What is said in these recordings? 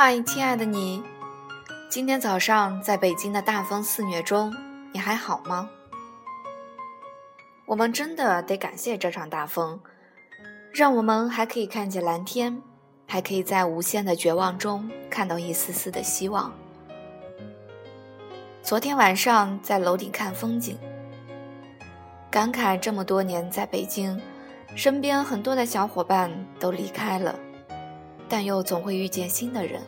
嗨，亲爱的你，今天早上在北京的大风肆虐中，你还好吗？我们真的得感谢这场大风，让我们还可以看见蓝天，还可以在无限的绝望中看到一丝丝的希望。昨天晚上在楼顶看风景，感慨这么多年在北京，身边很多的小伙伴都离开了。但又总会遇见新的人。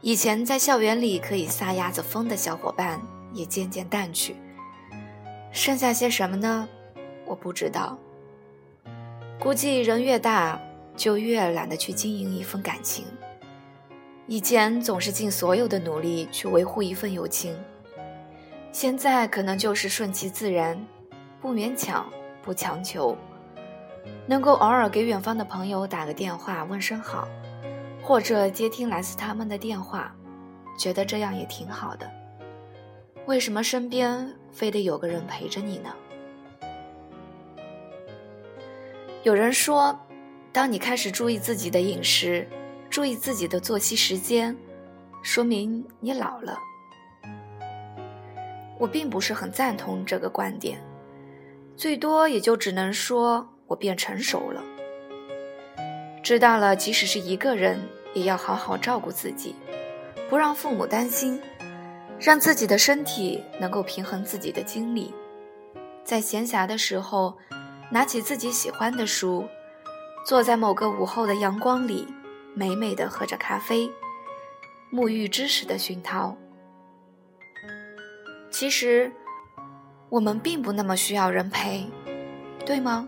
以前在校园里可以撒丫子疯的小伙伴也渐渐淡去，剩下些什么呢？我不知道。估计人越大，就越懒得去经营一份感情。以前总是尽所有的努力去维护一份友情，现在可能就是顺其自然，不勉强，不强求。能够偶尔给远方的朋友打个电话问声好，或者接听来自他们的电话，觉得这样也挺好的。为什么身边非得有个人陪着你呢？有人说，当你开始注意自己的饮食，注意自己的作息时间，说明你老了。我并不是很赞同这个观点，最多也就只能说。我变成熟了，知道了，即使是一个人，也要好好照顾自己，不让父母担心，让自己的身体能够平衡自己的精力。在闲暇的时候，拿起自己喜欢的书，坐在某个午后的阳光里，美美的喝着咖啡，沐浴知识的熏陶。其实，我们并不那么需要人陪，对吗？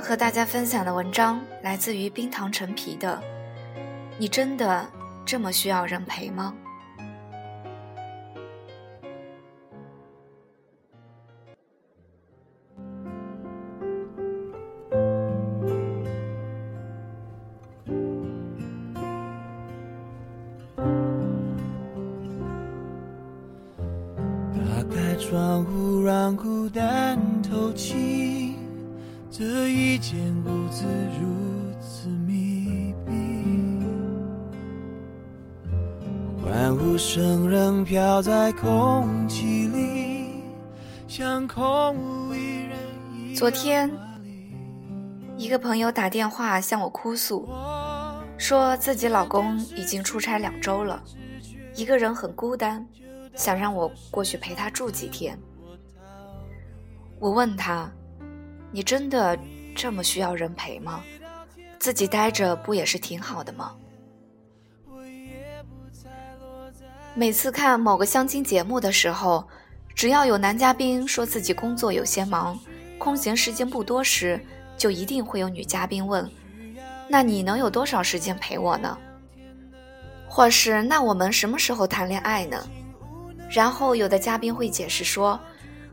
和大家分享的文章来自于冰糖陈皮的。你真的这么需要人陪吗？打开窗户，让孤单透气。这一间屋子如此密闭，欢呼声仍飘在空气里，像空无一人。昨天，一个朋友打电话向我哭诉，说自己老公已经出差两周了，一个人很孤单，想让我过去陪他住几天。我问他。你真的这么需要人陪吗？自己待着不也是挺好的吗？每次看某个相亲节目的时候，只要有男嘉宾说自己工作有些忙，空闲时间不多时，就一定会有女嘉宾问：“那你能有多少时间陪我呢？”或是“那我们什么时候谈恋爱呢？”然后有的嘉宾会解释说：“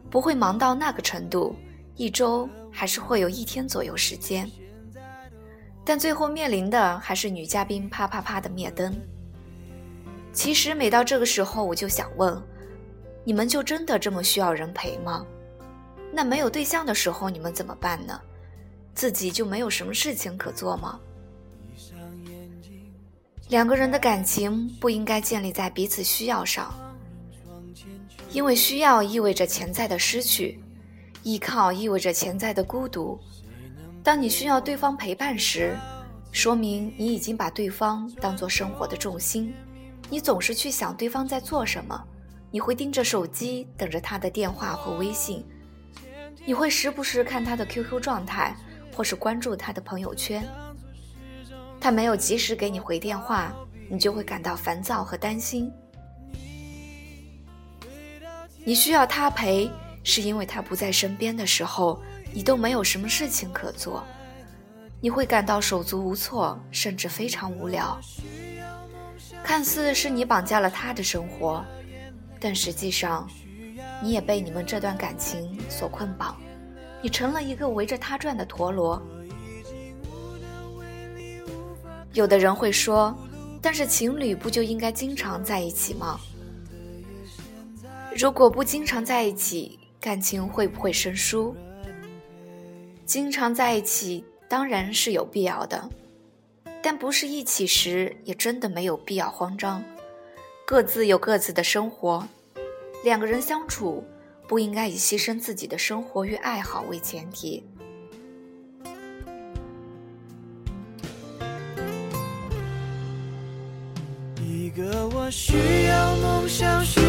不会忙到那个程度，一周。”还是会有一天左右时间，但最后面临的还是女嘉宾啪啪啪的灭灯。其实每到这个时候，我就想问：你们就真的这么需要人陪吗？那没有对象的时候，你们怎么办呢？自己就没有什么事情可做吗？两个人的感情不应该建立在彼此需要上，因为需要意味着潜在的失去。依靠意味着潜在的孤独。当你需要对方陪伴时，说明你已经把对方当做生活的重心。你总是去想对方在做什么，你会盯着手机等着他的电话或微信，你会时不时看他的 QQ 状态，或是关注他的朋友圈。他没有及时给你回电话，你就会感到烦躁和担心。你需要他陪。是因为他不在身边的时候，你都没有什么事情可做，你会感到手足无措，甚至非常无聊。看似是你绑架了他的生活，但实际上，你也被你们这段感情所捆绑，你成了一个围着他转的陀螺。有的人会说，但是情侣不就应该经常在一起吗？如果不经常在一起，感情会不会生疏？经常在一起当然是有必要的，但不是一起时也真的没有必要慌张。各自有各自的生活，两个人相处不应该以牺牲自己的生活与爱好为前提。一个我需要梦想，需要，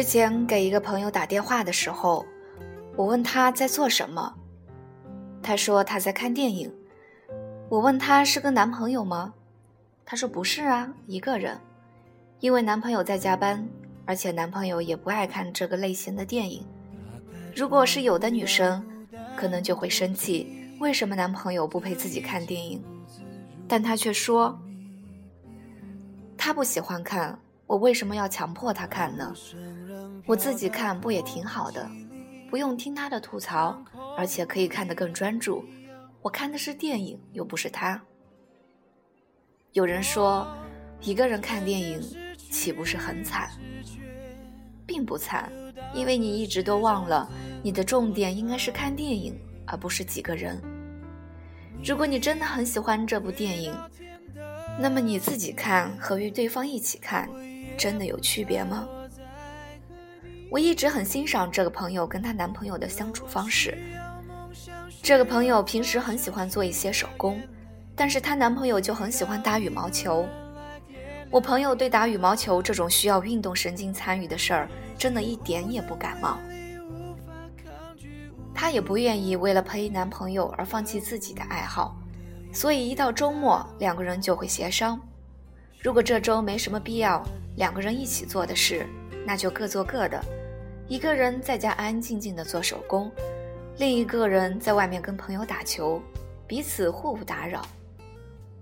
之前给一个朋友打电话的时候，我问他在做什么，他说他在看电影。我问他是跟男朋友吗？他说不是啊，一个人。因为男朋友在加班，而且男朋友也不爱看这个类型的电影。如果是有的女生，可能就会生气，为什么男朋友不陪自己看电影？但她却说，他不喜欢看，我为什么要强迫他看呢？我自己看不也挺好的，不用听他的吐槽，而且可以看得更专注。我看的是电影，又不是他。有人说，一个人看电影。岂不是很惨？并不惨，因为你一直都忘了，你的重点应该是看电影，而不是几个人。如果你真的很喜欢这部电影，那么你自己看和与对方一起看，真的有区别吗？我一直很欣赏这个朋友跟她男朋友的相处方式。这个朋友平时很喜欢做一些手工，但是她男朋友就很喜欢打羽毛球。我朋友对打羽毛球这种需要运动神经参与的事儿，真的一点也不感冒。她也不愿意为了陪男朋友而放弃自己的爱好，所以一到周末，两个人就会协商：如果这周没什么必要两个人一起做的事，那就各做各的。一个人在家安安静静的做手工，另一个人在外面跟朋友打球，彼此互不打扰。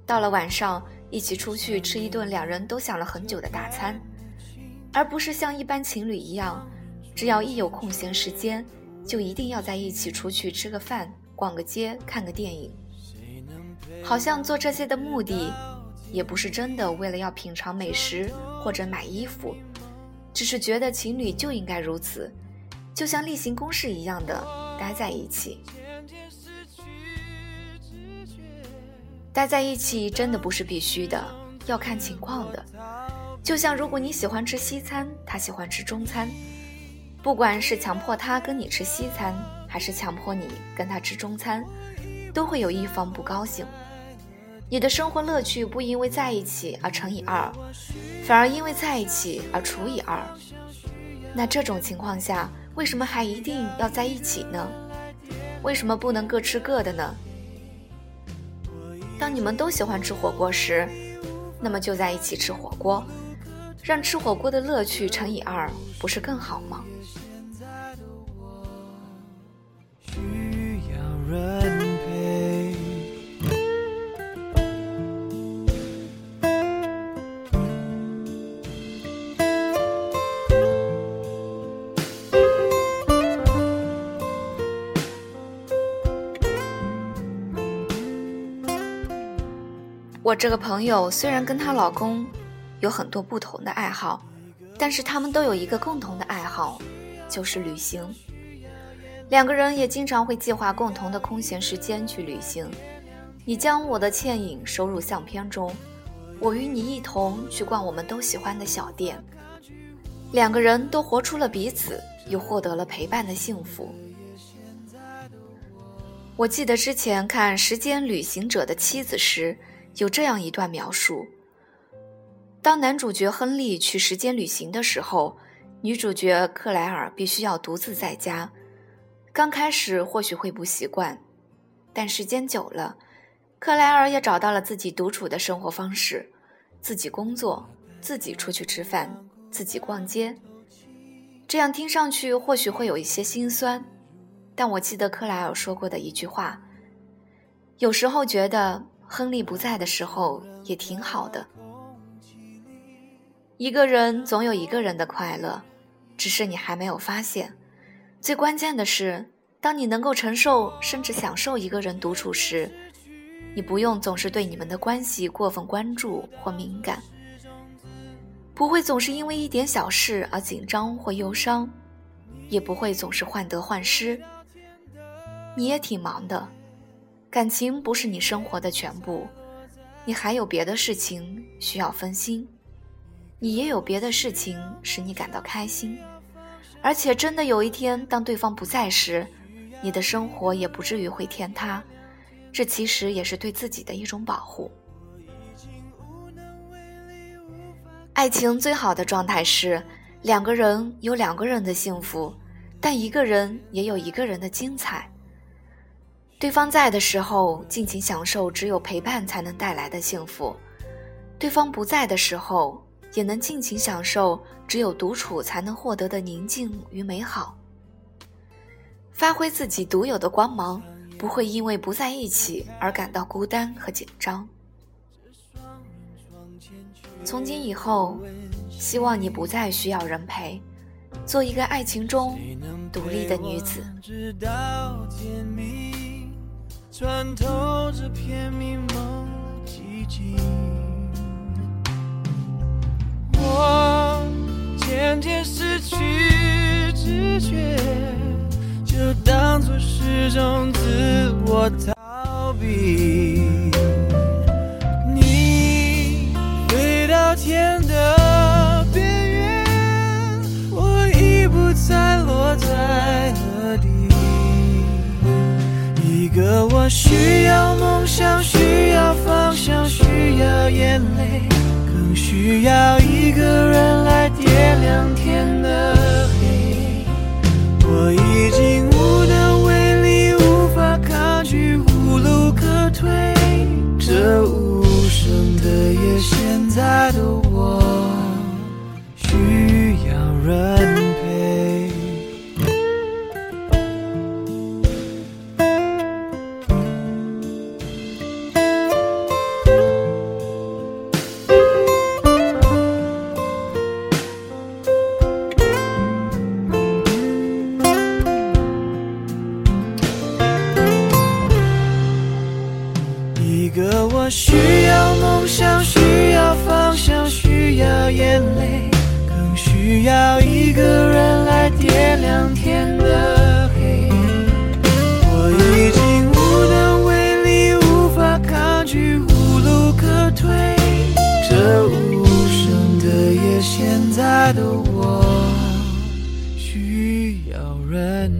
到了晚上。一起出去吃一顿两人都想了很久的大餐，而不是像一般情侣一样，只要一有空闲时间，就一定要在一起出去吃个饭、逛个街、看个电影。好像做这些的目的，也不是真的为了要品尝美食或者买衣服，只是觉得情侣就应该如此，就像例行公事一样的待在一起。待在一起真的不是必须的，要看情况的。就像如果你喜欢吃西餐，他喜欢吃中餐，不管是强迫他跟你吃西餐，还是强迫你跟他吃中餐，都会有一方不高兴。你的生活乐趣不因为在一起而乘以二，反而因为在一起而除以二。那这种情况下，为什么还一定要在一起呢？为什么不能各吃各的呢？当你们都喜欢吃火锅时，那么就在一起吃火锅，让吃火锅的乐趣乘以二，不是更好吗？我这个朋友虽然跟她老公有很多不同的爱好，但是他们都有一个共同的爱好，就是旅行。两个人也经常会计划共同的空闲时间去旅行。你将我的倩影收入相片中，我与你一同去逛我们都喜欢的小店。两个人都活出了彼此，又获得了陪伴的幸福。我记得之前看《时间旅行者的妻子》时。有这样一段描述：当男主角亨利去时间旅行的时候，女主角克莱尔必须要独自在家。刚开始或许会不习惯，但时间久了，克莱尔也找到了自己独处的生活方式：自己工作，自己出去吃饭，自己逛街。这样听上去或许会有一些心酸，但我记得克莱尔说过的一句话：有时候觉得亨利不在的时候也挺好的。一个人总有一个人的快乐，只是你还没有发现。最关键的是，当你能够承受甚至享受一个人独处时，你不用总是对你们的关系过分关注或敏感，不会总是因为一点小事而紧张或忧伤，也不会总是患得患失。你也挺忙的，感情不是你生活的全部，你还有别的事情需要分心，你也有别的事情使你感到开心。而且，真的有一天，当对方不在时，你的生活也不至于会天塌。这其实也是对自己的一种保护。爱情最好的状态是，两个人有两个人的幸福，但一个人也有一个人的精彩。对方在的时候，尽情享受只有陪伴才能带来的幸福；对方不在的时候，也能尽情享受只有独处才能获得的宁静与美好，发挥自己独有的光芒，不会因为不在一起而感到孤单和紧张。从今以后，希望你不再需要人陪，做一个爱情中独立的女子。穿透这片迷蒙的寂静。我渐渐失去知觉，就当作是种自我逃避。需要梦想，需要方向，需要眼泪。更需要一个人来点亮天的的夜，现在的我需要人。